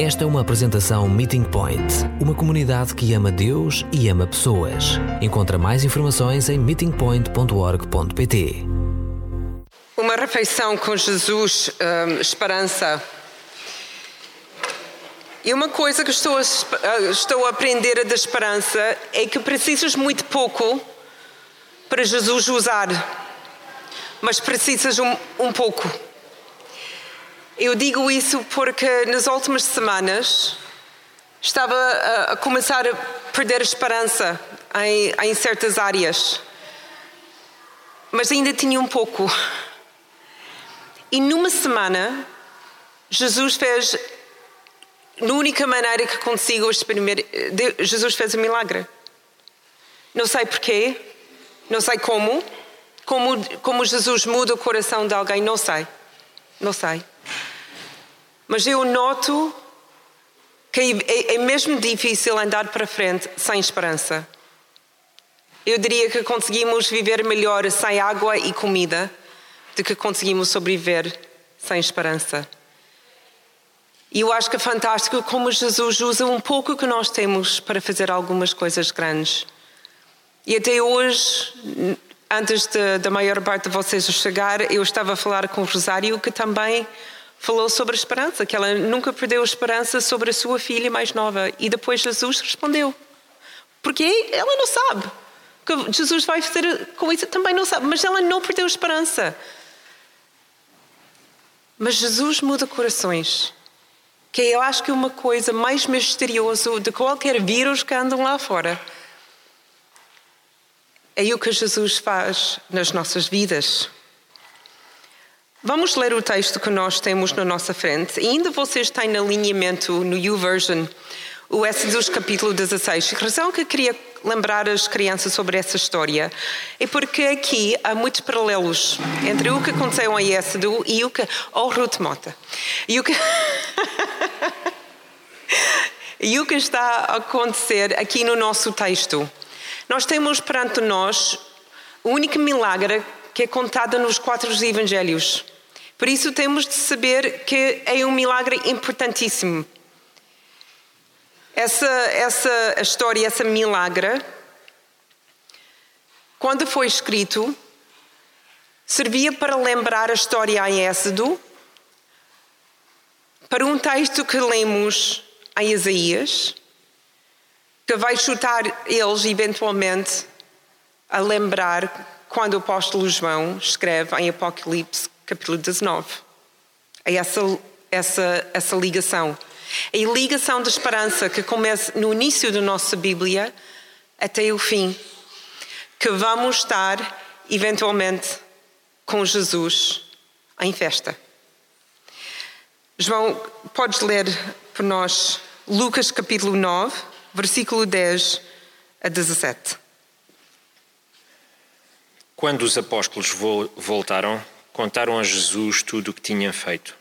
Esta é uma apresentação Meeting Point, uma comunidade que ama Deus e ama pessoas. Encontra mais informações em meetingpoint.org.pt. Uma refeição com Jesus, hum, esperança. E uma coisa que estou a, estou a aprender da esperança é que precisas muito pouco para Jesus usar, mas precisas um, um pouco. Eu digo isso porque nas últimas semanas estava a, começar a perder a esperança em, em certas áreas, mas ainda tinha um pouco. E numa semana, Jesus fez, na única maneira que consigo experimentar, Jesus fez um milagre. Não sei porquê, não sei como, como, como Jesus muda o coração de alguém, não sei, não sei. Mas eu noto que é, é mesmo difícil andar para frente sem esperança. Eu diria que conseguimos viver melhor sem água e comida do que conseguimos sobreviver sem esperança. E eu acho que é fantástico como Jesus usa um pouco que nós temos para fazer algumas coisas grandes. E até hoje, antes da maior parte de vocês chegar, eu estava a falar com o Rosário, que também falou sobre a esperança, que ela nunca perdeu a esperança sobre a sua filha mais nova. E depois Jesus respondeu. Porque ela não sabe. que Jesus vai fazer com isso também não sabe, mas ela não perdeu a esperança. Mas Jesus muda corações. Que eu acho que é uma coisa mais misteriosa de qualquer vírus que andam lá fora. É o que Jesus faz nas nossas vidas. Vamos ler o texto que nós temos na nossa frente. E ainda vocês têm alinhamento no YouVersion, o Exodus capítulo 16. A razão que eu queria lembrar as crianças sobre essa história é porque aqui há muitos paralelos entre o que aconteceu em Exodus e o que... Oh, Ruth Mota. E o que... e o que está a acontecer aqui no nosso texto. Nós temos perante nós o único milagre que é contada nos quatro evangelhos. Por isso temos de saber que é um milagre importantíssimo. Essa, essa história, essa milagre, quando foi escrito, servia para lembrar a história em Êxodo, para um texto que lemos em Isaías, que vai chutar eles eventualmente a lembrar quando o apóstolo João escreve em Apocalipse, capítulo 19. É essa, essa, essa ligação. É a ligação da esperança que começa no início da nossa Bíblia até o fim. Que vamos estar, eventualmente, com Jesus em festa. João, podes ler por nós Lucas capítulo 9, versículo 10 a 17. Quando os apóstolos voltaram, contaram a Jesus tudo o que tinham feito.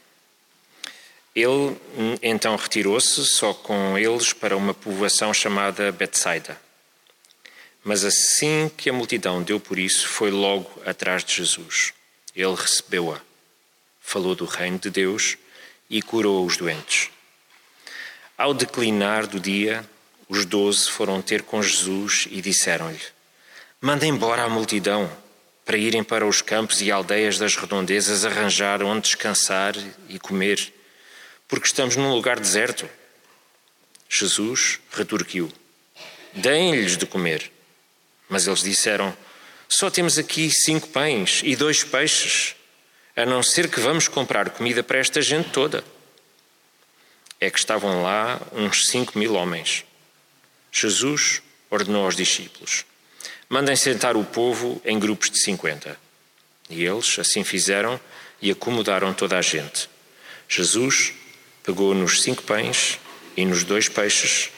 Ele então retirou-se só com eles para uma povoação chamada Betsaida. Mas assim que a multidão deu por isso, foi logo atrás de Jesus. Ele recebeu-a, falou do reino de Deus e curou os doentes. Ao declinar do dia, os doze foram ter com Jesus e disseram-lhe: Manda embora a multidão para irem para os campos e aldeias das redondezas arranjar onde descansar e comer, porque estamos num lugar deserto. Jesus retorquiu: Deem-lhes de comer. Mas eles disseram: Só temos aqui cinco pães e dois peixes, a não ser que vamos comprar comida para esta gente toda. É que estavam lá uns cinco mil homens. Jesus ordenou aos discípulos: Mandem sentar o povo em grupos de 50. E eles assim fizeram e acomodaram toda a gente. Jesus pegou nos cinco pães e nos dois peixes,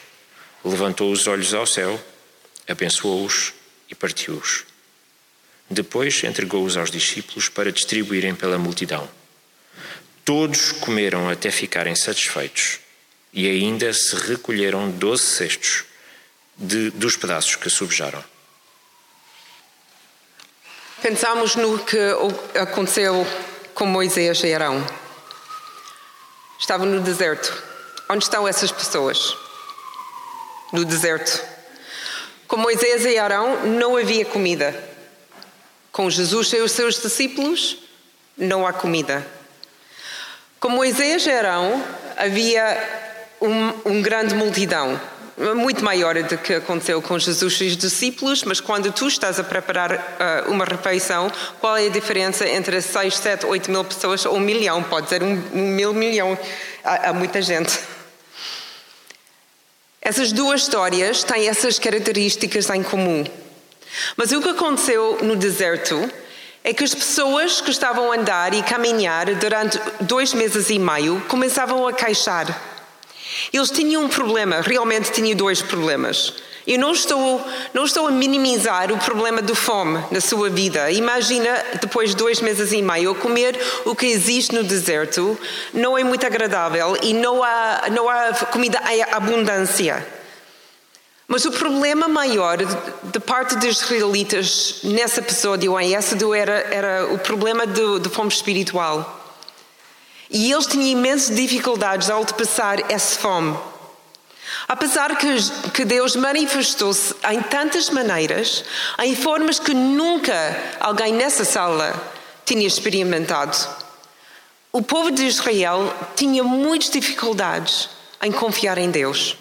levantou os olhos ao céu, abençoou-os e partiu-os. Depois entregou-os aos discípulos para distribuírem pela multidão. Todos comeram até ficarem satisfeitos e ainda se recolheram doze cestos de, dos pedaços que sobejaram. Pensamos no que aconteceu com Moisés e Arão. Estava no deserto. Onde estão essas pessoas? No deserto. Com Moisés e Arão não havia comida. Com Jesus e os seus discípulos não há comida. Com Moisés e Arão havia um, um grande multidão muito maior do que aconteceu com Jesus e os discípulos, mas quando tu estás a preparar uh, uma refeição, qual é a diferença entre 6, 7, 8 mil pessoas ou um milhão? Pode ser um, um mil milhão. Há, há muita gente. Essas duas histórias têm essas características em comum. Mas o que aconteceu no deserto é que as pessoas que estavam a andar e caminhar durante dois meses e meio começavam a queixar. Eles tinham um problema, realmente tinham dois problemas. Eu não estou, não estou a minimizar o problema do fome na sua vida. Imagina, depois de dois meses e meio, comer o que existe no deserto não é muito agradável e não há, não há comida em abundância. Mas o problema maior de parte dos israelitas nesse episódio em Êxodo era, era o problema de fome espiritual. E eles tinham imensas dificuldades ao ultrapassar essa fome. Apesar que, que Deus manifestou-se em tantas maneiras, em formas que nunca alguém nessa sala tinha experimentado, o povo de Israel tinha muitas dificuldades em confiar em Deus.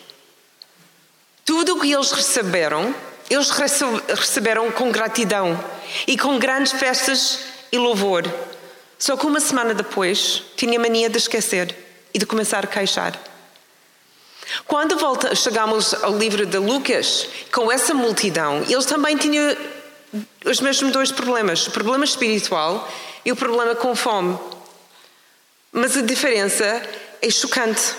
Tudo o que eles receberam, eles receberam com gratidão e com grandes festas e louvor. Só que uma semana depois tinha mania de esquecer e de começar a queixar. Quando volta, chegamos ao livro de Lucas, com essa multidão, eles também tinham os mesmos dois problemas: o problema espiritual e o problema com fome. Mas a diferença é chocante.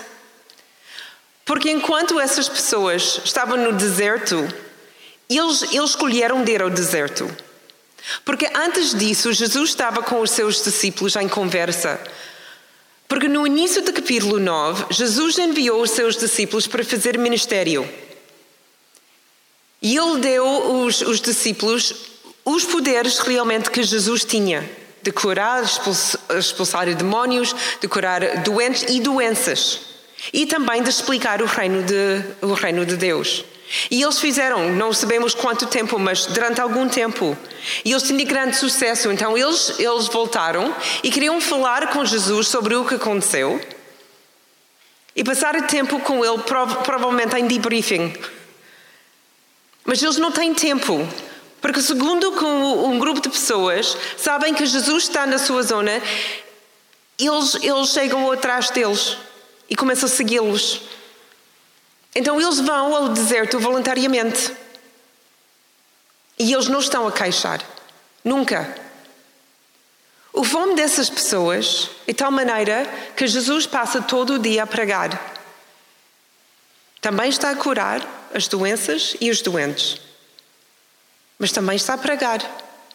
Porque enquanto essas pessoas estavam no deserto, eles, eles escolheram ir ao deserto. Porque antes disso, Jesus estava com os seus discípulos em conversa. Porque no início do capítulo 9, Jesus enviou os seus discípulos para fazer ministério. E ele deu os, os discípulos os poderes realmente que Jesus tinha de curar, expulsar demónios, de curar doentes e doenças. E também de explicar o reino de, o reino de Deus. E eles fizeram, não sabemos quanto tempo, mas durante algum tempo. E eles tinham grande sucesso. Então eles, eles voltaram e queriam falar com Jesus sobre o que aconteceu e passar tempo com ele, provavelmente em debriefing. Mas eles não têm tempo. Porque, segundo um grupo de pessoas sabem que Jesus está na sua zona, eles, eles chegam atrás deles e começam a segui-los. Então eles vão ao deserto voluntariamente. E eles não estão a queixar. Nunca. O fome dessas pessoas é tal maneira que Jesus passa todo o dia a pregar. Também está a curar as doenças e os doentes. Mas também está a pregar.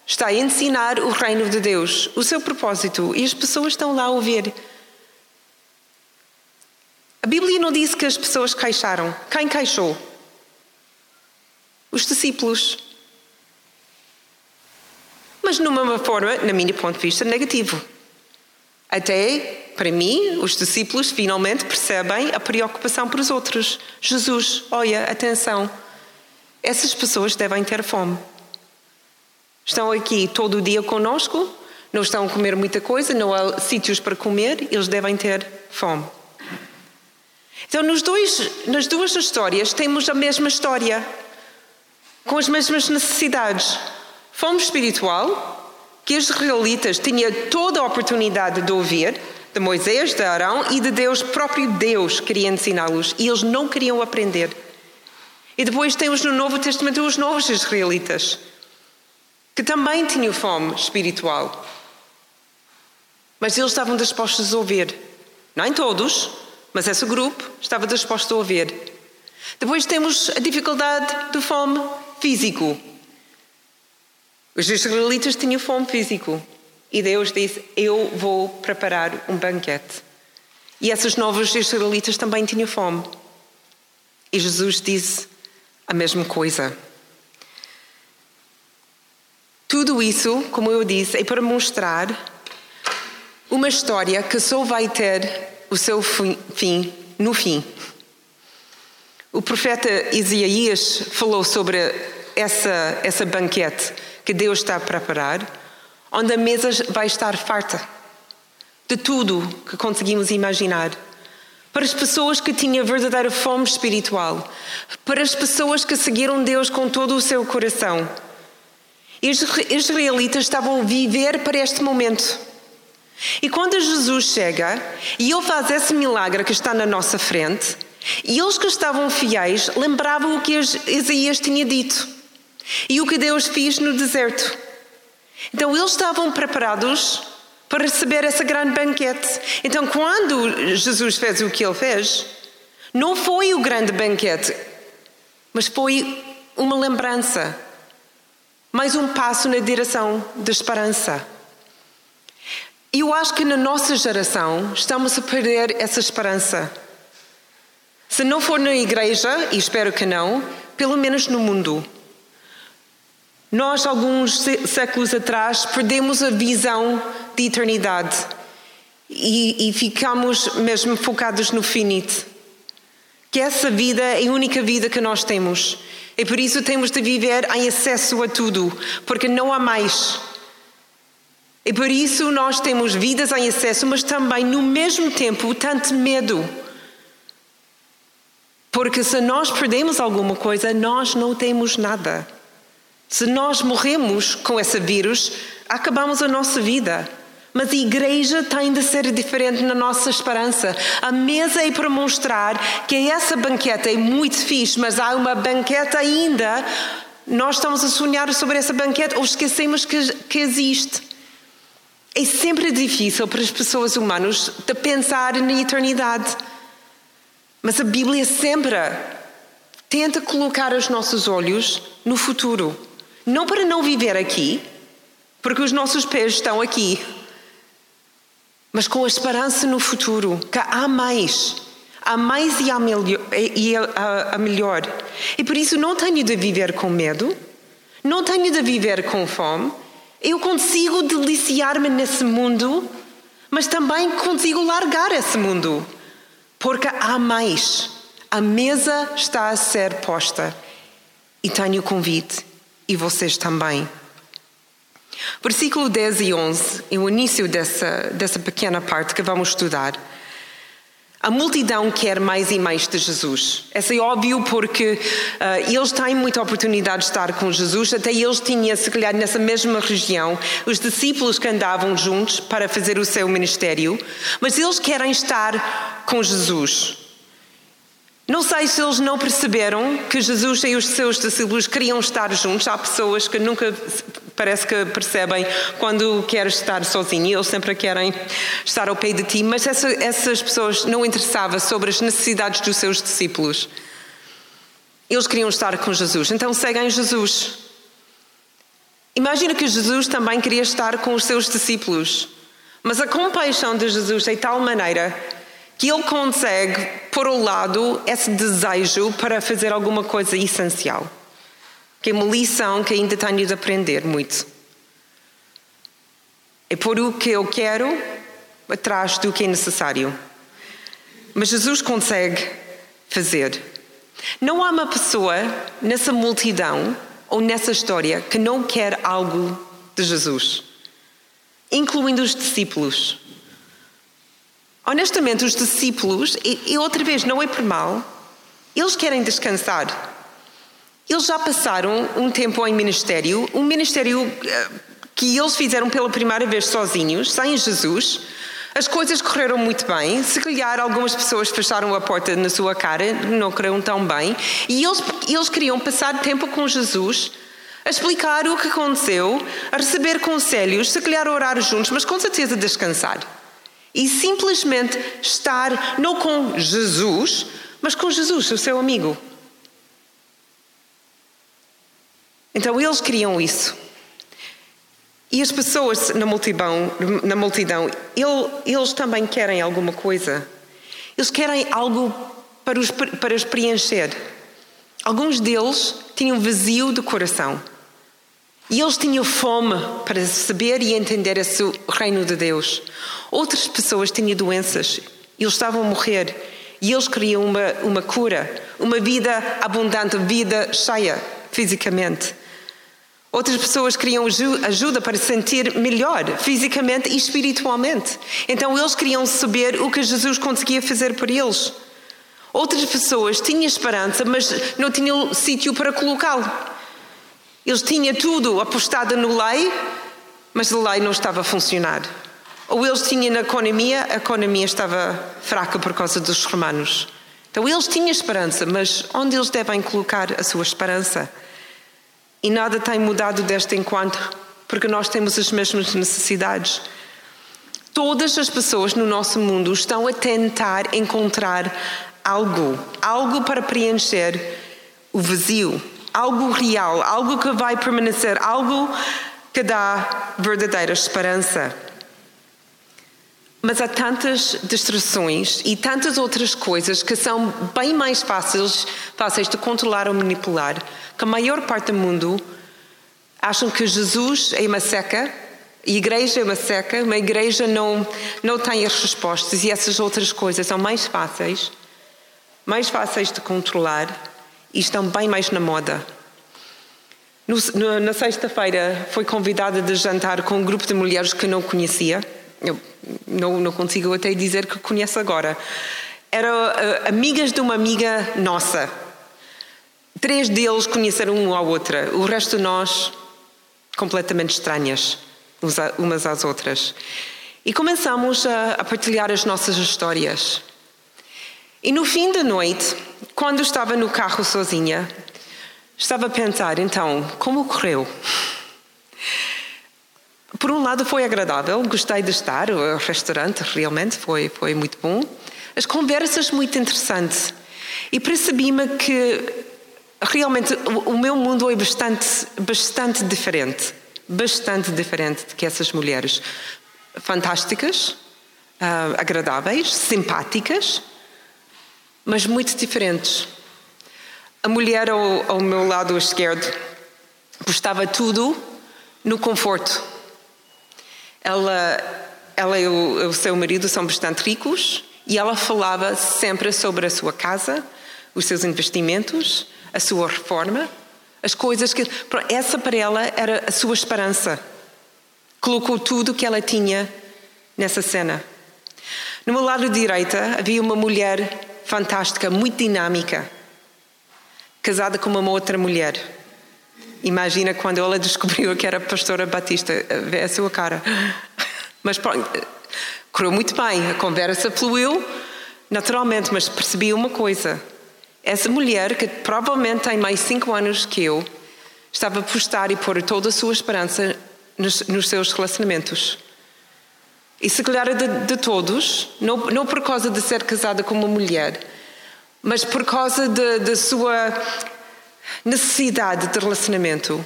Está a ensinar o reino de Deus, o seu propósito. E as pessoas estão lá a ouvir. A Bíblia não diz que as pessoas queixaram. Quem queixou? Os discípulos. Mas numa forma, na minha ponto de vista, negativo. Até, para mim, os discípulos finalmente percebem a preocupação para os outros. Jesus, olha, atenção, essas pessoas devem ter fome. Estão aqui todo o dia conosco, não estão a comer muita coisa, não há sítios para comer, eles devem ter fome. Então, nos dois, nas duas histórias, temos a mesma história, com as mesmas necessidades. Fome espiritual, que os israelitas tinham toda a oportunidade de ouvir, de Moisés, de Arão e de Deus, próprio Deus queria ensiná-los, e eles não queriam aprender. E depois temos no Novo Testamento os novos israelitas, que também tinham fome espiritual. Mas eles estavam dispostos a ouvir. Nem todos, mas esse grupo estava disposto a ouvir. Depois temos a dificuldade do fome físico. Os israelitas tinham fome físico. E Deus disse: Eu vou preparar um banquete. E esses novos israelitas também tinham fome. E Jesus disse a mesma coisa. Tudo isso, como eu disse, é para mostrar uma história que só vai ter o seu fim no fim. O profeta Isaías falou sobre essa, essa banquete que Deus está a preparar, onde a mesa vai estar farta de tudo que conseguimos imaginar. Para as pessoas que tinham verdadeira fome espiritual, para as pessoas que seguiram Deus com todo o seu coração. Os israelitas estavam a viver para este momento. E quando Jesus chega e ele faz esse milagre que está na nossa frente, e eles que estavam fiéis lembravam o que Isaías tinha dito e o que Deus fez no deserto. Então eles estavam preparados para receber essa grande banquete. Então, quando Jesus fez o que ele fez, não foi o grande banquete, mas foi uma lembrança, mais um passo na direção da esperança. Eu acho que na nossa geração estamos a perder essa esperança. Se não for na igreja, e espero que não, pelo menos no mundo. Nós, alguns séculos atrás, perdemos a visão de eternidade e, e ficamos mesmo focados no finito. Que essa vida é a única vida que nós temos. E por isso temos de viver em acesso a tudo, porque não há mais. E por isso nós temos vidas em acesso, mas também, no mesmo tempo, tanto medo. Porque se nós perdemos alguma coisa, nós não temos nada. Se nós morremos com esse vírus, acabamos a nossa vida. Mas a igreja tem de ser diferente na nossa esperança. A mesa é para mostrar que essa banqueta é muito fixe, mas há uma banqueta ainda. Nós estamos a sonhar sobre essa banqueta ou esquecemos que, que existe. É sempre difícil para as pessoas humanas de pensar na eternidade. Mas a Bíblia sempre tenta colocar os nossos olhos no futuro. Não para não viver aqui, porque os nossos pés estão aqui, mas com a esperança no futuro, que há mais. Há mais e há melhor, e há melhor. E por isso não tenho de viver com medo, não tenho de viver com fome. Eu consigo deliciar-me nesse mundo, mas também consigo largar esse mundo, porque há mais. A mesa está a ser posta e tenho o convite e vocês também. Versículo 10 e 11 é o início dessa, dessa pequena parte que vamos estudar. A multidão quer mais e mais de Jesus. Isso é óbvio porque uh, eles têm muita oportunidade de estar com Jesus, até eles tinham, se calhar, nessa mesma região, os discípulos que andavam juntos para fazer o seu ministério, mas eles querem estar com Jesus. Não sei se eles não perceberam que Jesus e os seus discípulos queriam estar juntos. Há pessoas que nunca parece que percebem quando queres estar sozinho, eles sempre querem estar ao pé de ti, mas essa, essas pessoas não interessavam sobre as necessidades dos seus discípulos. Eles queriam estar com Jesus, então seguem Jesus. Imagina que Jesus também queria estar com os seus discípulos, mas a compaixão de Jesus é de tal maneira que ele consegue pôr ao lado esse desejo para fazer alguma coisa essencial. Que é uma lição que ainda tenho de aprender muito. É por o que eu quero atrás do que é necessário. Mas Jesus consegue fazer. Não há uma pessoa nessa multidão ou nessa história que não quer algo de Jesus, incluindo os discípulos. Honestamente, os discípulos, e, e outra vez, não é por mal, eles querem descansar. Eles já passaram um tempo em ministério, um ministério eh, que eles fizeram pela primeira vez sozinhos, sem Jesus. As coisas correram muito bem. Se calhar algumas pessoas fecharam a porta na sua cara, não correram tão bem. E eles, eles queriam passar tempo com Jesus, a explicar o que aconteceu, a receber conselhos, se calhar orar juntos, mas com certeza descansar e simplesmente estar não com Jesus, mas com Jesus, o seu amigo. Então eles queriam isso. E as pessoas na multidão, na multidão eles também querem alguma coisa. Eles querem algo para os, para os preencher. Alguns deles tinham vazio de coração. E eles tinham fome para saber e entender esse reino de Deus. Outras pessoas tinham doenças, eles estavam a morrer. E eles queriam uma, uma cura, uma vida abundante, vida cheia fisicamente. Outras pessoas queriam ajuda para se sentir melhor fisicamente e espiritualmente. Então eles queriam saber o que Jesus conseguia fazer por eles. Outras pessoas tinham esperança, mas não tinham sítio para colocá-lo. Eles tinham tudo apostado no lei, mas a lei não estava a funcionar. Ou eles tinham na economia, a economia estava fraca por causa dos romanos. Então eles tinham esperança, mas onde eles devem colocar a sua esperança? E nada tem mudado deste enquanto, porque nós temos as mesmas necessidades. Todas as pessoas no nosso mundo estão a tentar encontrar algo, algo para preencher o vazio, algo real, algo que vai permanecer, algo que dá verdadeira esperança. Mas há tantas distrações e tantas outras coisas que são bem mais fáceis, fáceis de controlar ou manipular, que a maior parte do mundo acham que Jesus é uma seca, a igreja é uma seca, uma igreja não, não tem as respostas e essas outras coisas são mais fáceis, mais fáceis de controlar e estão bem mais na moda. No, no, na sexta-feira foi convidada de jantar com um grupo de mulheres que não conhecia eu não, não consigo até dizer que conheço agora. Eram uh, amigas de uma amiga nossa. Três deles conheceram um ao outra. O resto de nós, completamente estranhas umas às outras. E começamos a, a partilhar as nossas histórias. E no fim da noite, quando estava no carro sozinha, estava a pensar, então, como correu? Por um lado foi agradável, gostei de estar, o restaurante realmente foi, foi muito bom. As conversas muito interessantes. E percebi-me que realmente o meu mundo é bastante, bastante diferente. Bastante diferente de que essas mulheres. Fantásticas, uh, agradáveis, simpáticas, mas muito diferentes. A mulher ao, ao meu lado esquerdo postava tudo no conforto ela, ela e o, seu marido são bastante ricos e ela falava sempre sobre a sua casa, os seus investimentos, a sua reforma, as coisas que. Essa para ela era a sua esperança. Colocou tudo que ela tinha nessa cena. No meu lado direito havia uma mulher fantástica, muito dinâmica, casada com uma outra mulher. Imagina quando ela descobriu que era pastora batista, vê a sua cara. Mas pronto, correu muito bem, a conversa fluiu naturalmente, mas percebi uma coisa. Essa mulher, que provavelmente tem mais cinco anos que eu, estava a postar e pôr toda a sua esperança nos, nos seus relacionamentos. E se calhar de, de todos, não, não por causa de ser casada com uma mulher, mas por causa da sua necessidade de relacionamento,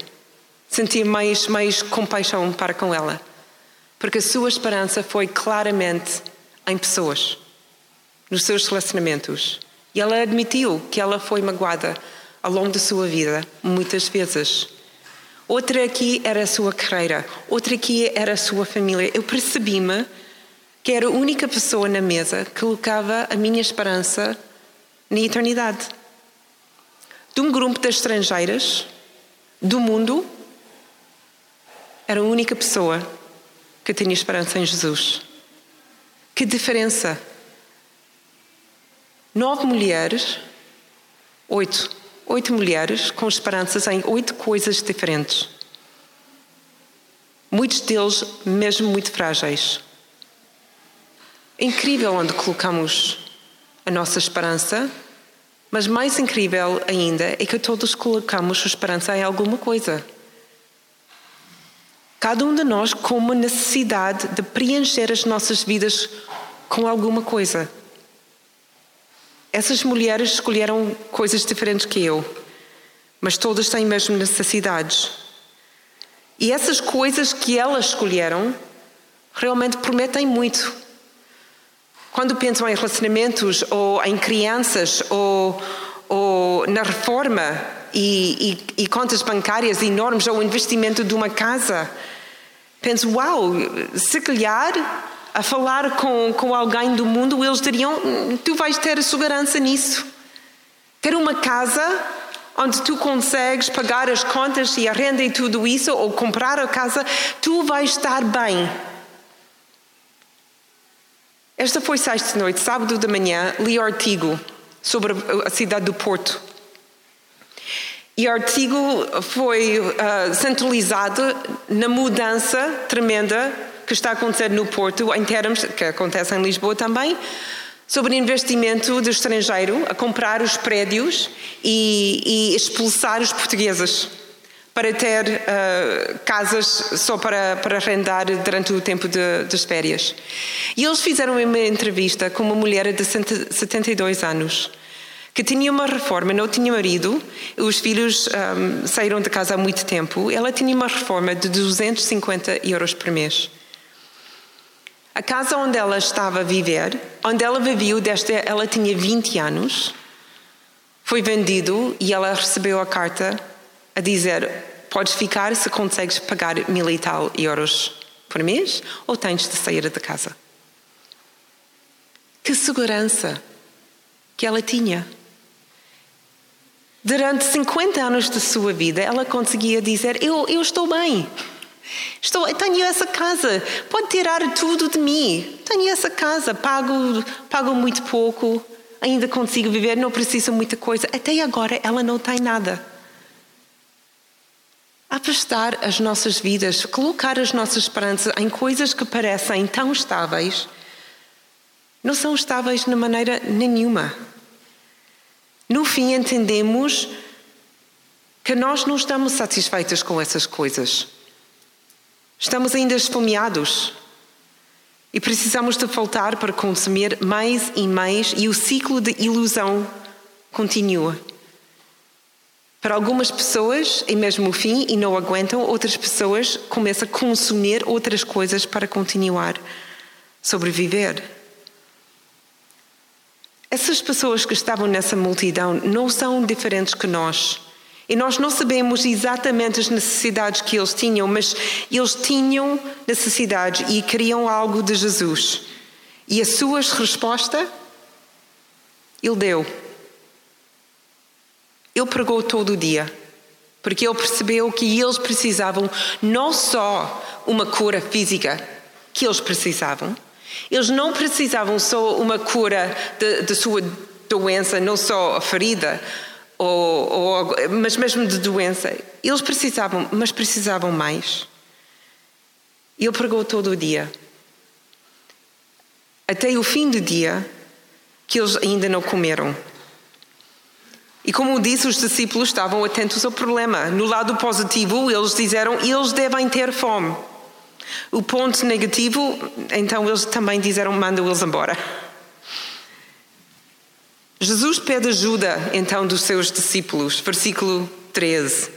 sentir mais, mais compaixão para com ela. Porque a sua esperança foi claramente em pessoas, nos seus relacionamentos. E ela admitiu que ela foi magoada ao longo da sua vida, muitas vezes. Outra aqui era a sua carreira, outra aqui era a sua família. Eu percebi-me que era a única pessoa na mesa que colocava a minha esperança na eternidade de um grupo de estrangeiras do mundo, era a única pessoa que tinha esperança em Jesus. Que diferença! Nove mulheres, oito, oito mulheres com esperanças em oito coisas diferentes. Muitos deles mesmo muito frágeis. É incrível onde colocamos a nossa esperança mas mais incrível ainda é que todos colocamos esperança em alguma coisa. Cada um de nós com uma necessidade de preencher as nossas vidas com alguma coisa. Essas mulheres escolheram coisas diferentes que eu, mas todas têm mesmo necessidades. E essas coisas que elas escolheram realmente prometem muito. Quando penso em relacionamentos ou em crianças ou, ou na reforma e, e, e, contas bancárias enormes ou investimento de uma casa, penso, uau, se calhar a falar com, com alguém do mundo, eles diriam: "Hum, Tu vais ter segurança nisso. Ter uma casa onde tu consegues pagar as contas e a renda e tudo isso, ou comprar a casa, tu vais estar bem. Esta foi sexta noite, sábado de manhã, li o artigo sobre a cidade do Porto. E o artigo foi uh, centralizado na mudança tremenda que está a acontecer no Porto, em termos, que acontece em Lisboa também, sobre investimento do estrangeiro a comprar os prédios e, e expulsar os portugueses para ter uh, casas só para, para arrendar durante o tempo de, das férias. E eles fizeram uma entrevista com uma mulher de 72 anos que tinha uma reforma, não tinha marido, os filhos um, saíram de casa há muito tempo, ela tinha uma reforma de 250 euros por mês. A casa onde ela estava a viver, onde ela viveu desde ela tinha 20 anos, foi vendido e ela recebeu a carta a dizer: podes ficar se consegues pagar mil e tal euros por mês ou tens de sair da casa. Que segurança que ela tinha. Durante 50 anos da sua vida, ela conseguia dizer: Eu, eu estou bem. Estou, tenho essa casa, pode tirar tudo de mim. Tenho essa casa, pago, pago muito pouco, ainda consigo viver, não preciso muita coisa. Até agora ela não tem nada. Apostar as nossas vidas, colocar as nossas esperanças em coisas que parecem tão estáveis, não são estáveis de maneira nenhuma. No fim, entendemos que nós não estamos satisfeitos com essas coisas. Estamos ainda esfomeados e precisamos de voltar para consumir mais e mais e o ciclo de ilusão continua. Para algumas pessoas é mesmo o fim e não aguentam, outras pessoas começam a consumir outras coisas para continuar sobreviver. Essas pessoas que estavam nessa multidão não são diferentes que nós. E nós não sabemos exatamente as necessidades que eles tinham, mas eles tinham necessidades e queriam algo de Jesus. E a sua resposta, ele deu. Ele pregou todo o dia, porque ele percebeu que eles precisavam não só uma cura física que eles precisavam, eles não precisavam só uma cura da sua doença, não só a ferida, ou, ou, mas mesmo de doença. Eles precisavam, mas precisavam mais. Ele pregou todo o dia. Até o fim do dia, que eles ainda não comeram. E como disse, os discípulos estavam atentos ao problema. No lado positivo, eles disseram: eles devem ter fome. O ponto negativo, então eles também disseram: manda eles embora. Jesus pede ajuda então dos seus discípulos, versículo 13.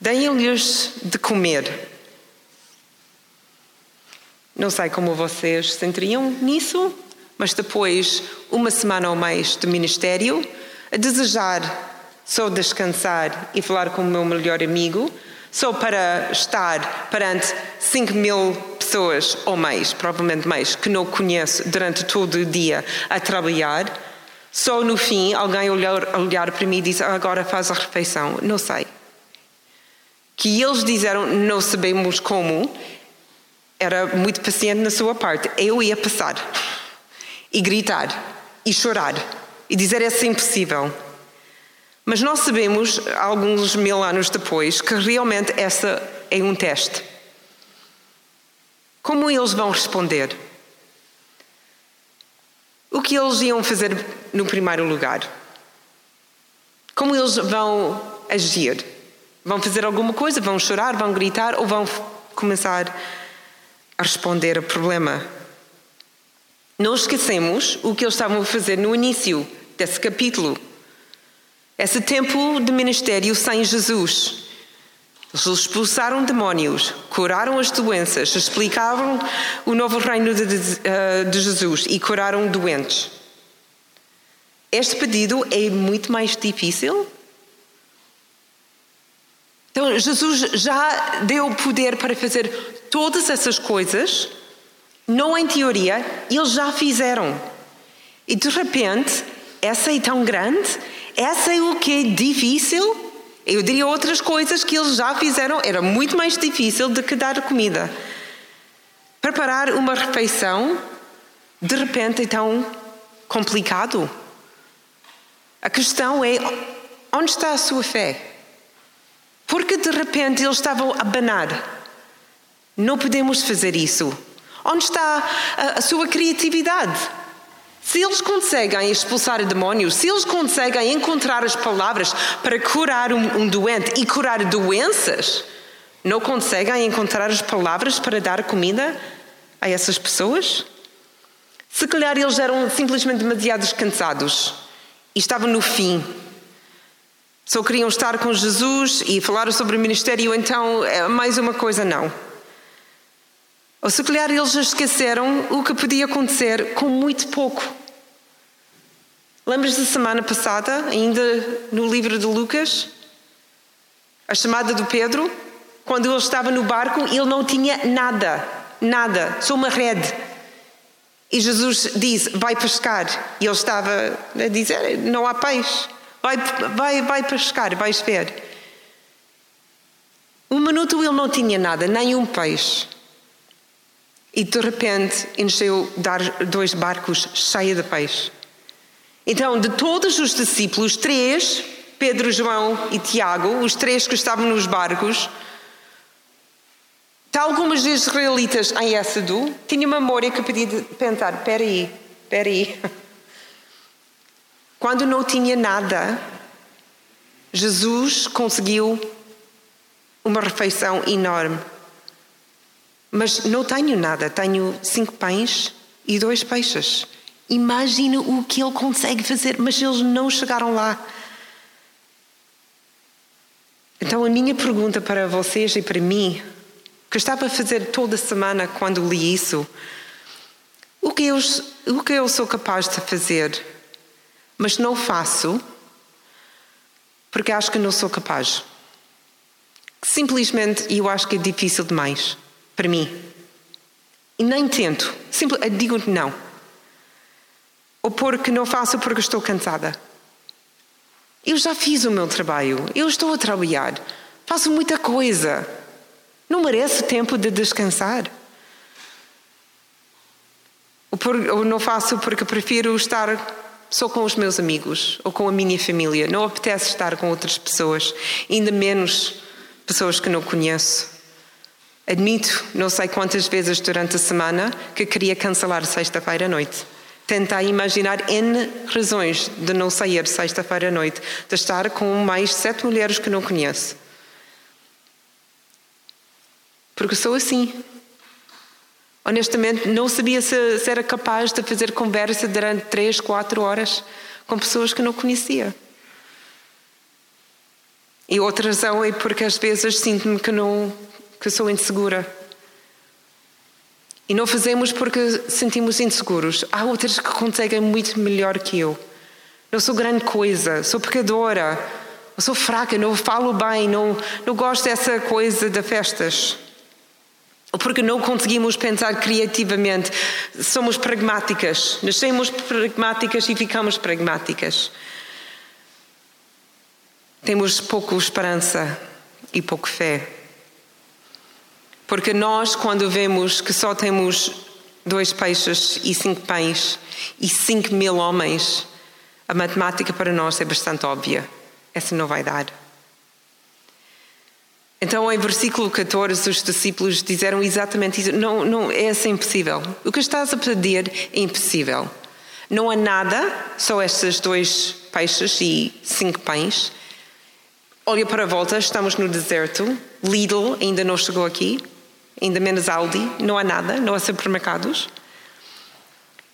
Deem-lhes de comer. Não sei como vocês sentiriam nisso, mas depois, uma semana ou mais de ministério, a desejar só descansar e falar com o meu melhor amigo, só para estar perante 5 mil pessoas ou mais, provavelmente mais, que não conheço durante todo o dia a trabalhar, só no fim alguém olhar, olhar para mim e dizer agora faz a refeição. Não sei. Que eles disseram não sabemos como, era muito paciente na sua parte. Eu ia passar e gritar e chorar e dizer é impossível. Mas nós sabemos, alguns mil anos depois, que realmente essa é um teste. Como eles vão responder? O que eles iam fazer no primeiro lugar? Como eles vão agir? Vão fazer alguma coisa? Vão chorar? Vão gritar? Ou vão começar a responder ao problema? Não esquecemos o que eles estavam a fazer no início desse capítulo. Esse tempo de ministério sem Jesus. Eles expulsaram demónios, curaram as doenças, explicavam o novo reino de, de, eh, de Jesus e curaram doentes. Este pedido é muito mais difícil. Então, Jesus já deu poder para fazer todas essas coisas Não em teoria, eles já fizeram. E de repente, essa é tão grande, essa é o que é difícil. Eu diria outras coisas que eles já fizeram, era muito mais difícil do que dar comida. Preparar uma refeição, de repente, é tão complicado. A questão é: onde está a sua fé? Porque de repente eles estavam a banar. Não podemos fazer isso. Onde está a, a sua criatividade? Se eles conseguem expulsar demónios, se eles conseguem encontrar as palavras para curar um, um doente e curar doenças, não conseguem encontrar as palavras para dar comida a essas pessoas? Se calhar eles eram simplesmente demasiado cansados e estavam no fim. Só queriam estar com Jesus e falar sobre o ministério, então é mais uma coisa não. Ou se calhar eles esqueceram o que podia acontecer com muito pouco. Lembras da semana passada, ainda no livro de Lucas? A chamada do Pedro? Quando ele estava no barco, ele não tinha nada, nada, só uma rede. E Jesus diz: Vai pescar. E ele estava a dizer: Não há peixe. Vai, vai, vai pescar, vais ver. Um minuto ele não tinha nada, nem um peixe. E de repente encheu dois barcos cheios de peixe. Então, de todos os discípulos, três, Pedro, João e Tiago, os três que estavam nos barcos, tal como os israelitas em Essadu, tinham memória que podia pensar: espera aí, espera aí. Quando não tinha nada, Jesus conseguiu uma refeição enorme. Mas não tenho nada, tenho cinco pães e dois peixes. Imagina o que ele consegue fazer, mas eles não chegaram lá. Então, a minha pergunta para vocês e para mim, que estava a fazer toda semana quando li isso, o que eu, o que eu sou capaz de fazer, mas não faço, porque acho que não sou capaz. Simplesmente eu acho que é difícil demais para mim. E nem tento. Simples, digo não. Ou porque não faço porque estou cansada. Eu já fiz o meu trabalho. Eu estou a trabalhar. Faço muita coisa. Não mereço tempo de descansar. Ou, por, ou não faço porque prefiro estar só com os meus amigos ou com a minha família. Não apetece estar com outras pessoas, ainda menos pessoas que não conheço. Admito, não sei quantas vezes durante a semana, que queria cancelar sexta-feira à noite. Tentei imaginar N razões de não sair sexta-feira à noite, de estar com mais sete mulheres que não conheço. Porque sou assim. Honestamente, não sabia se, se era capaz de fazer conversa durante três, quatro horas com pessoas que não conhecia. E outra razão é porque às vezes sinto-me que não que sou insegura. E não fazemos porque sentimos inseguros. Há outras que conseguem muito melhor que eu. Não sou grande coisa, sou pecadora, sou fraca, não falo bem, não, não gosto dessa coisa de festas. Ou porque não conseguimos pensar criativamente. Somos pragmáticas. Nascemos pragmáticas e ficamos pragmáticas. Temos pouco esperança e pouco fé. Porque nós, quando vemos que só temos dois peixes e cinco pães e cinco mil homens, a matemática para nós é bastante óbvia. Essa não vai dar. Então, em versículo 14, os discípulos disseram exatamente isso. Não, não, é assim impossível. O que estás a pedir é impossível. Não há nada, só estes dois peixes e cinco pães. Olha para a volta, estamos no deserto. Lidl ainda não chegou aqui ainda menos Aldi, não há nada, não há supermercados.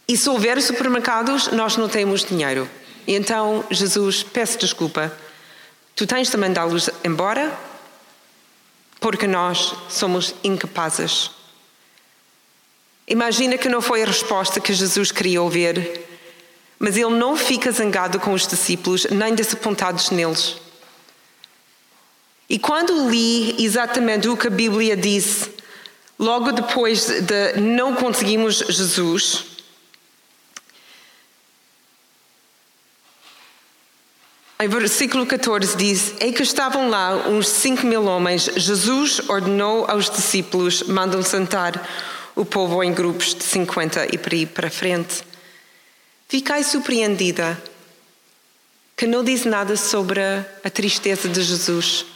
E se houver supermercados, nós não temos dinheiro. E então, Jesus, peço desculpa, tu tens de mandá-los embora porque nós somos incapazes. Imagina que não foi a resposta que Jesus queria ouvir, mas ele não fica zangado com os discípulos, nem desapontados neles. E quando li exatamente o que a Bíblia disse Logo depois de não conseguimos Jesus, Em versículo 14 diz: É que estavam lá uns cinco mil homens. Jesus ordenou aos discípulos: mandam sentar o povo em grupos de 50 e para ir para frente. Fiquei surpreendida que não diz nada sobre a tristeza de Jesus,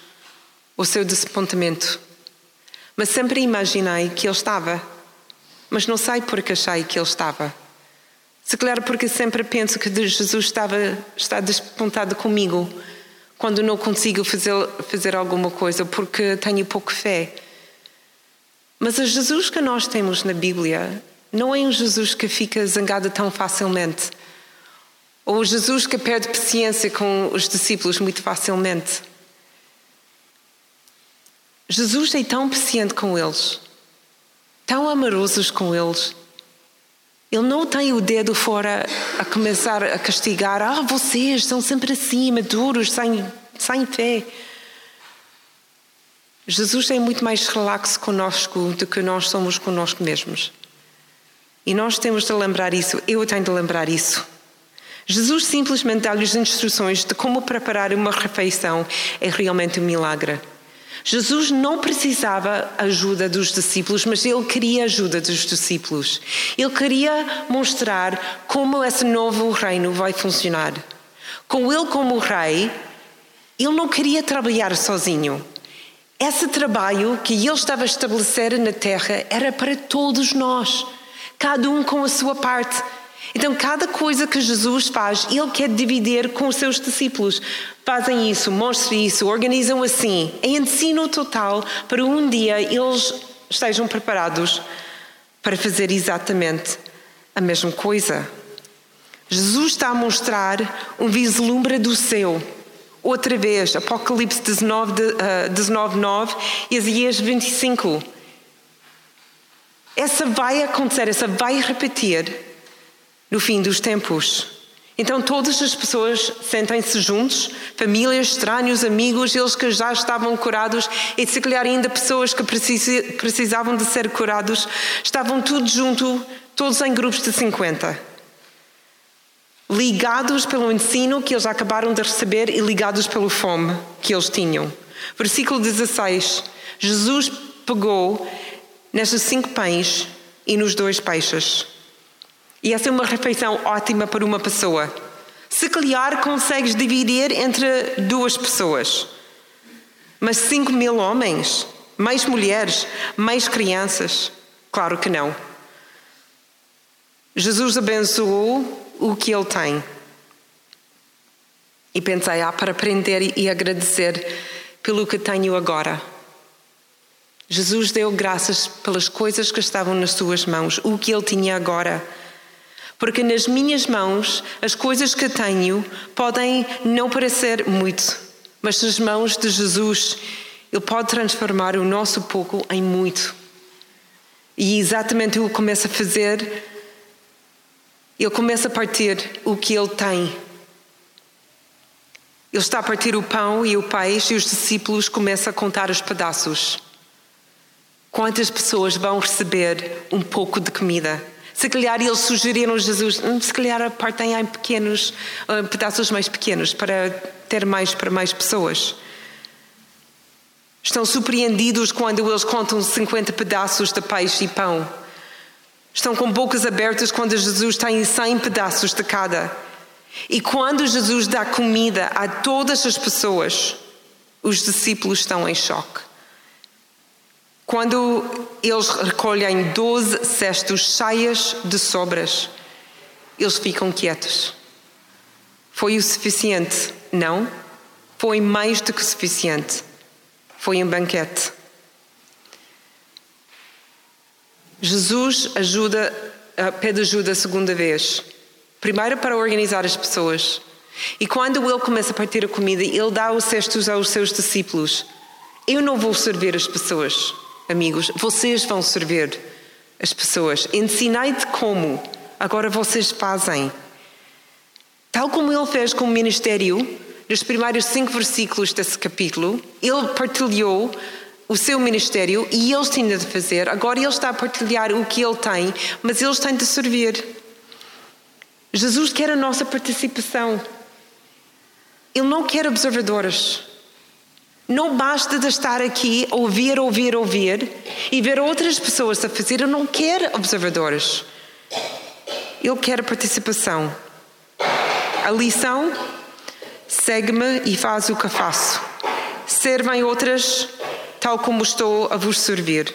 o seu desapontamento. Mas sempre imaginei que ele estava, mas não sei porque achei que ele estava. Se calhar porque sempre penso que Jesus estava, está desapontado comigo quando não consigo fazer, fazer alguma coisa, porque tenho pouca fé. Mas o Jesus que nós temos na Bíblia não é um Jesus que fica zangado tão facilmente. Ou o Jesus que perde paciência com os discípulos muito facilmente. Jesus é tão paciente com eles, tão amoroso com eles, ele não tem o dedo fora a começar a castigar. Ah, vocês são sempre assim, maduros, sem, sem fé. Jesus é muito mais relaxo conosco do que nós somos conosco mesmos. E nós temos de lembrar isso, eu tenho de lembrar isso. Jesus simplesmente dá-lhes instruções de como preparar uma refeição é realmente um milagre. Jesus não precisava ajuda dos discípulos, mas ele queria ajuda dos discípulos. Ele queria mostrar como esse novo reino vai funcionar. Com ele como rei, ele não queria trabalhar sozinho. Esse trabalho que ele estava a estabelecer na terra era para todos nós, cada um com a sua parte. Então, cada coisa que Jesus faz, Ele quer dividir com os seus discípulos. Fazem isso, mostram isso, organizam assim. É ensino total para um dia eles estejam preparados para fazer exatamente a mesma coisa. Jesus está a mostrar um vislumbre do céu. Outra vez, Apocalipse 19, uh, 19 9 e Isaías 25. Essa vai acontecer, essa vai repetir no fim dos tempos. Então todas as pessoas sentem-se juntos, famílias, estranhos, amigos, eles que já estavam curados e se calhar ainda pessoas que precisavam de ser curados, estavam todos juntos, todos em grupos de 50. Ligados pelo ensino que eles acabaram de receber e ligados pela fome que eles tinham. Versículo 16. Jesus pegou nestes cinco pães e nos dois peixes. E essa é uma refeição ótima para uma pessoa. Se calhar consegues dividir entre duas pessoas. Mas cinco mil homens, mais mulheres, mais crianças? Claro que não. Jesus abençoou o que ele tem. E pensei, ah, para aprender e agradecer pelo que tenho agora. Jesus deu graças pelas coisas que estavam nas suas mãos, o que ele tinha agora. Porque nas minhas mãos as coisas que tenho podem não parecer muito, mas nas mãos de Jesus Ele pode transformar o nosso pouco em muito. E exatamente que começa a fazer, Ele começa a partir o que Ele tem. Ele está a partir o pão e o peixe e os discípulos começam a contar os pedaços. Quantas pessoas vão receber um pouco de comida? Se calhar eles sugeriram Jesus, hum, se calhar partem em pequenos, uh, pedaços mais pequenos para ter mais para mais pessoas. Estão surpreendidos quando eles contam 50 pedaços de peixe e pão. Estão com bocas abertas quando Jesus tem 100 pedaços de cada. E quando Jesus dá comida a todas as pessoas, os discípulos estão em choque. Quando eles recolhem 12 cestos cheias de sobras, eles ficam quietos. Foi o suficiente? Não. Foi mais do que o suficiente. Foi um banquete. Jesus ajuda, eh, pede ajuda a segunda vez. Primeiro para organizar as pessoas. E quando ele começa a partir a comida, ele dá os cestos aos seus discípulos. Eu não vou servir as pessoas amigos, vocês vão servir as pessoas. Ensinei-te como, agora vocês fazem. Tal como ele fez com o ministério, nos primeiros cinco versículos desse capítulo, ele partilhou o seu ministério e eles tinham de fazer. Agora ele está a partilhar o que ele tem, mas eles têm de servir. Jesus quer a nossa participação. Ele não quer observadores. Não basta de estar aqui, ouvir, ouvir, ouvir e ver outras pessoas a fazer. Ele não quer observadores. Ele quer participação. A lição: segue-me e faz o que faço. Servem outras tal como estou a vos servir.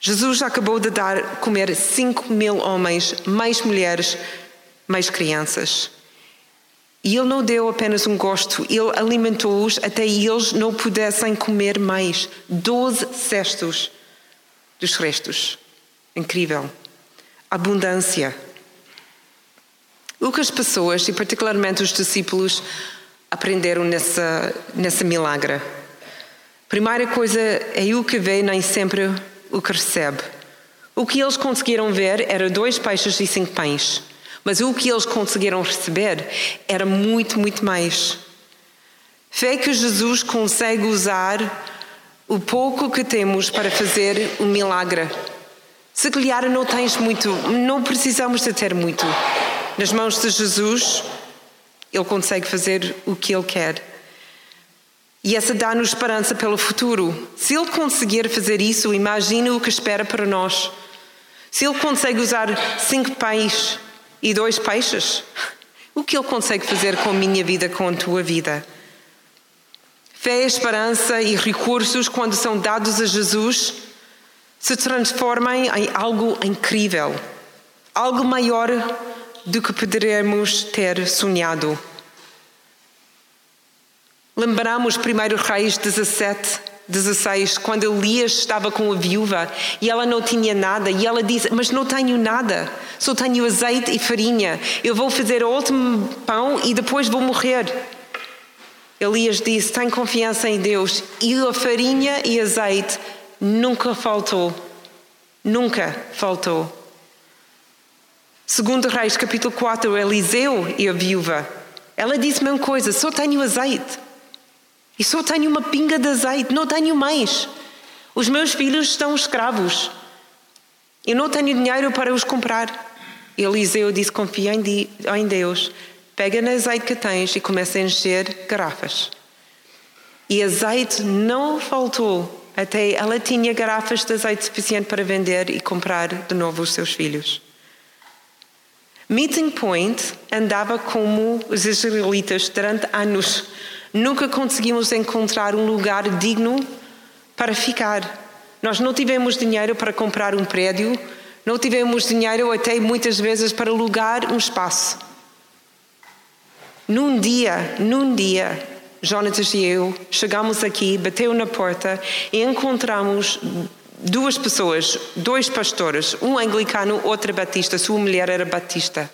Jesus acabou de dar comer cinco mil homens, mais mulheres, mais crianças. E ele não deu apenas um gosto, ele alimentou-os até eles não pudessem comer mais. Doze cestos dos restos. Incrível. Abundância. O que as pessoas, e particularmente os discípulos, aprenderam nessa, nessa milagre? Primeira coisa é o que vê, nem sempre o que recebe. O que eles conseguiram ver era dois peixes e cinco pães. Mas o que eles conseguiram receber era muito, muito mais. Fé que Jesus consegue usar o pouco que temos para fazer um milagre. Se calhar não tens muito, não precisamos de ter muito. Nas mãos de Jesus, Ele consegue fazer o que Ele quer. E essa dá-nos esperança pelo futuro. Se Ele conseguir fazer isso, imagine o que espera para nós. Se Ele consegue usar cinco pães e dois peixes, o que Ele consegue fazer com a minha vida, com a tua vida? Fé, esperança e recursos, quando são dados a Jesus, se transformam em algo incrível, algo maior do que poderemos ter sonhado. Lembramos 1 Reis 17, 16, quando Elias estava com a viúva e ela não tinha nada, e ela disse: Mas não tenho nada, só tenho azeite e farinha. Eu vou fazer o último pão e depois vou morrer. Elias disse: Tem confiança em Deus. E a farinha e azeite nunca faltou. Nunca faltou. Segundo Reis, capítulo 4, Eliseu e a viúva. Ela disse a mesma coisa: Só tenho azeite. E só tenho uma pinga de azeite, não tenho mais. Os meus filhos estão escravos. Eu não tenho dinheiro para os comprar. Eliseu disse: Confia em Deus, pega no azeite que tens e começa a encher garrafas. E azeite não faltou até ela tinha garrafas de azeite suficiente para vender e comprar de novo os seus filhos. Meeting Point andava como os israelitas durante anos nunca conseguimos encontrar um lugar digno para ficar. Nós não tivemos dinheiro para comprar um prédio, não tivemos dinheiro até muitas vezes para alugar um espaço. Num dia, num dia, Jonatas e eu chegamos aqui, bateu na porta e encontramos duas pessoas, dois pastores, um anglicano, outra batista, sua mulher era batista.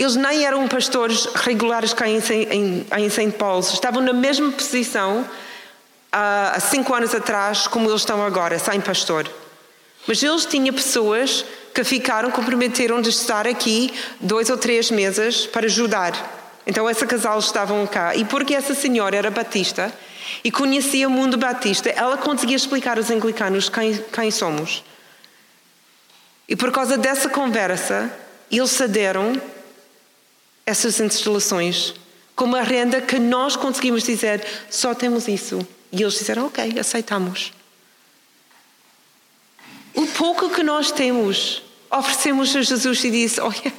Eles nem eram pastores regulares cá em, em, St. Paul, estavam na mesma posição há cinco anos atrás como eles estão agora, sem pastor. Mas eles tinham pessoas que ficaram, comprometeram de estar aqui dois ou três meses para ajudar. Então, esse casal estavam cá. E porque essa senhora era batista e conhecia o mundo batista, ela conseguia explicar aos anglicanos quem, quem somos. E por causa dessa conversa, eles cederam essas instalações com uma renda que nós conseguimos dizer só temos isso. E eles disseram, ok, aceitamos. O pouco que nós temos, oferecemos a Jesus e disse, olha,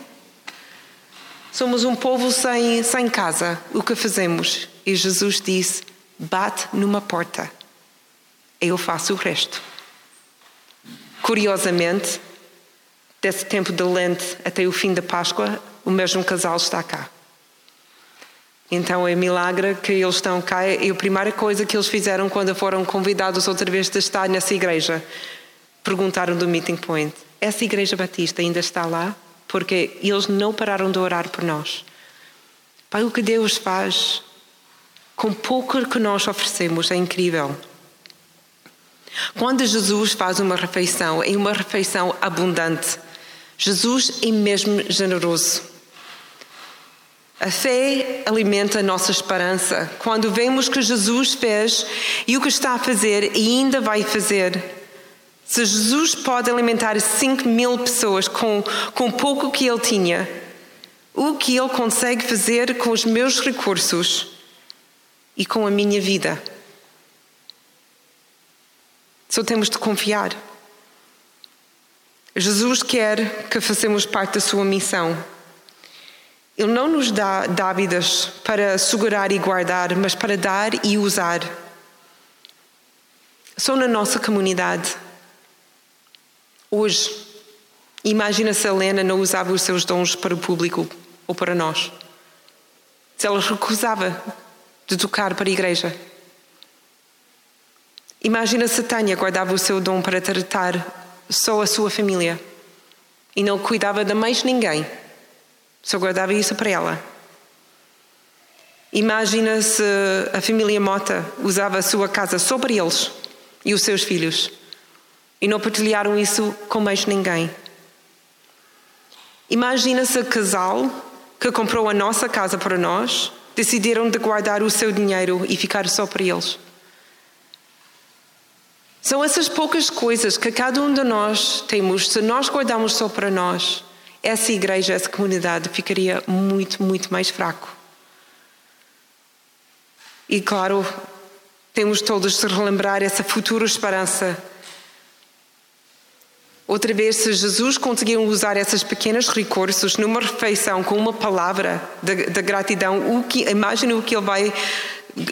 somos um povo sem, sem casa, o que fazemos? E Jesus disse, bate numa porta, eu faço o resto. Curiosamente, desse tempo de Lente até o fim da Páscoa, o mesmo casal está cá. Então é milagre que eles estão cá. E a primeira coisa que eles fizeram quando foram convidados outra vez de estar nessa igreja, perguntaram do Meeting Point: essa igreja batista ainda está lá? Porque eles não pararam de orar por nós. Pai, o que Deus faz com pouco que nós oferecemos é incrível. Quando Jesus faz uma refeição, é uma refeição abundante. Jesus é mesmo generoso. A fé alimenta a nossa esperança quando vemos que Jesus fez e o que está a fazer e ainda vai fazer. Se Jesus pode alimentar 5 mil pessoas com, com pouco que ele tinha, o que ele consegue fazer com os meus recursos e com a minha vida? Só temos de confiar. Jesus quer que façamos parte da sua missão. Ele não nos dá dávidas para segurar e guardar, mas para dar e usar. Só na nossa comunidade. Hoje, imagina se a Helena não usava os seus dons para o público ou para nós. Se ela recusava de tocar para a igreja. Imagina se Tânia guardava o seu dom para tratar só a sua família e não cuidava de mais ninguém só guardava isso para ela. Imagina se a família Mota usava a sua casa só para eles e os seus filhos e não partilharam isso com mais ninguém. Imagina se o casal que comprou a nossa casa para nós decidiram de guardar o seu dinheiro e ficar só para eles. São essas poucas coisas que cada um de nós temos, se nós guardamos só para nós essa igreja, essa comunidade ficaria muito, muito mais fraco. E claro, temos todos de relembrar essa futura esperança. Outra vez, se Jesus conseguiu usar esses pequenos recursos numa refeição com uma palavra de, de gratidão, o que, imagine o que ele vai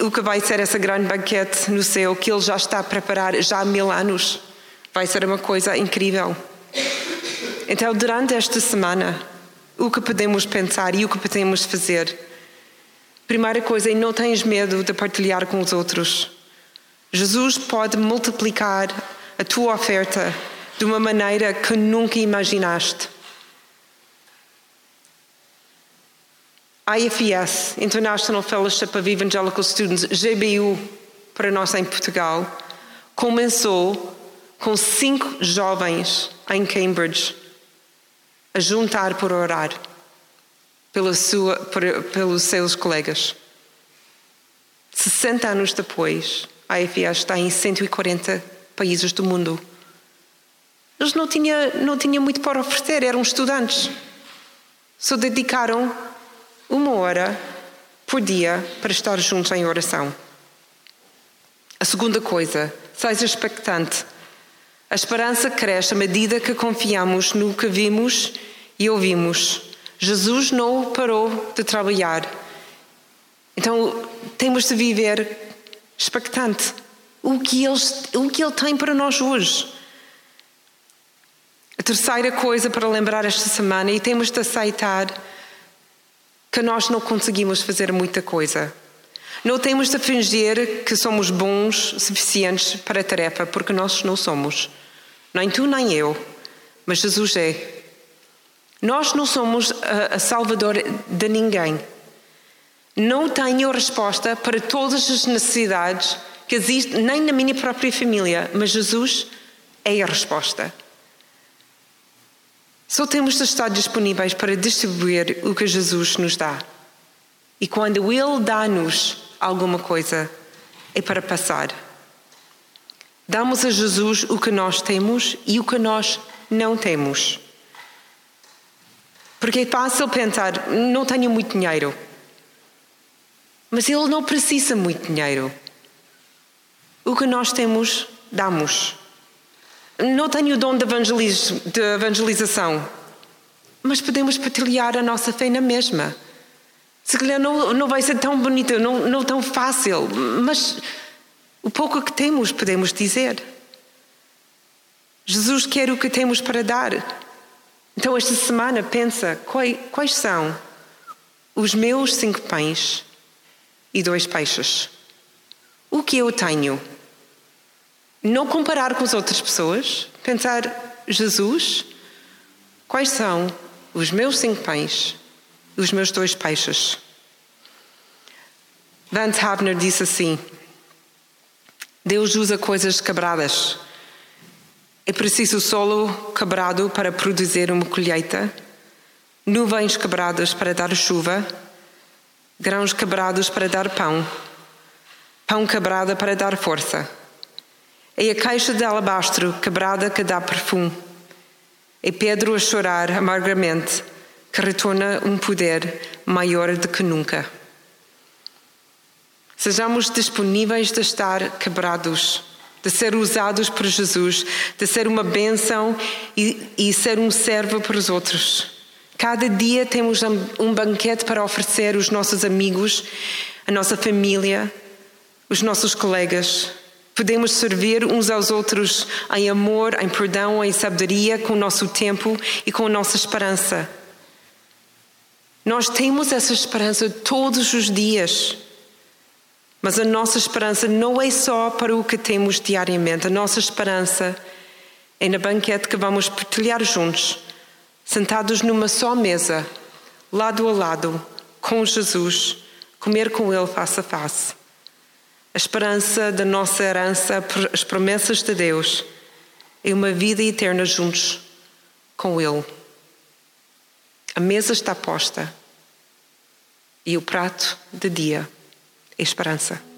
o que vai ser essa grande banquete no céu que ele já está a preparar já há mil anos. Vai ser uma coisa incrível. Então, durante esta semana, o que podemos pensar e o que podemos fazer? Primeira coisa, não tens medo de partilhar com os outros. Jesus pode multiplicar a tua oferta de uma maneira que nunca imaginaste. IFES, International Fellowship of Evangelical Students, GBU, para nós em Portugal, começou com cinco jovens em Cambridge a juntar por orar pela sua, por, pelos seus colegas. 60 anos depois, a IFA está em 140 países do mundo. Eles não tinham, não tinham muito para oferecer, eram estudantes. Só dedicaram uma hora por dia para estar juntos em oração. A segunda coisa, seja expectante a esperança cresce à medida que confiamos no que vimos e ouvimos. Jesus não parou de trabalhar. Então temos de viver expectante. O que, ele, o que Ele tem para nós hoje. A terceira coisa para lembrar esta semana, e temos de aceitar que nós não conseguimos fazer muita coisa. Não temos de fingir que somos bons suficientes para a tarefa, porque nós não somos. Nem tu, nem eu. Mas Jesus é. Nós não somos a, a salvador de ninguém. Não tenho resposta para todas as necessidades que existem, nem na minha própria família, mas Jesus é a resposta. Só temos de estar disponíveis para distribuir o que Jesus nos dá. E quando Ele dá-nos alguma coisa é para passar. Damos a Jesus o que nós temos e o que nós não temos. Porque é fácil pensar, não tenho muito dinheiro. Mas ele não precisa muito dinheiro. O que nós temos, damos. Não tenho o dom de, evangeliz de evangelização, mas podemos partilhar a nossa fé na mesma. Se calhar não, não vai ser tão bonito, não, não tão fácil, mas o pouco que temos podemos dizer. Jesus quer o que temos para dar. Então, esta semana, pensa: quais são os meus cinco pães e dois peixes? O que eu tenho? Não comparar com as outras pessoas, pensar: Jesus, quais são os meus cinco pães os meus dois peixes. Vance Havner disse assim: Deus usa coisas quebradas. É preciso solo quebrado para produzir uma colheita, nuvens quebradas para dar chuva, grãos quebrados para dar pão, pão quebrado para dar força. É a caixa de alabastro quebrada que dá perfume. É Pedro a chorar amargamente, que retorna um poder maior do que nunca. Sejamos disponíveis de estar quebrados, de ser usados por Jesus, de ser uma bênção e, e ser um servo para os outros. Cada dia temos um banquete para oferecer aos nossos amigos, a nossa família, os nossos colegas. Podemos servir uns aos outros em amor, em perdão, em sabedoria, com o nosso tempo e com a nossa esperança. Nós temos essa esperança todos os dias. Mas a nossa esperança não é só para o que temos diariamente. A nossa esperança é na banquete que vamos partilhar juntos sentados numa só mesa, lado a lado, com Jesus, comer com Ele face a face. A esperança da nossa herança, as promessas de Deus, é uma vida eterna juntos com Ele. A mesa está posta e o prato de dia esperança.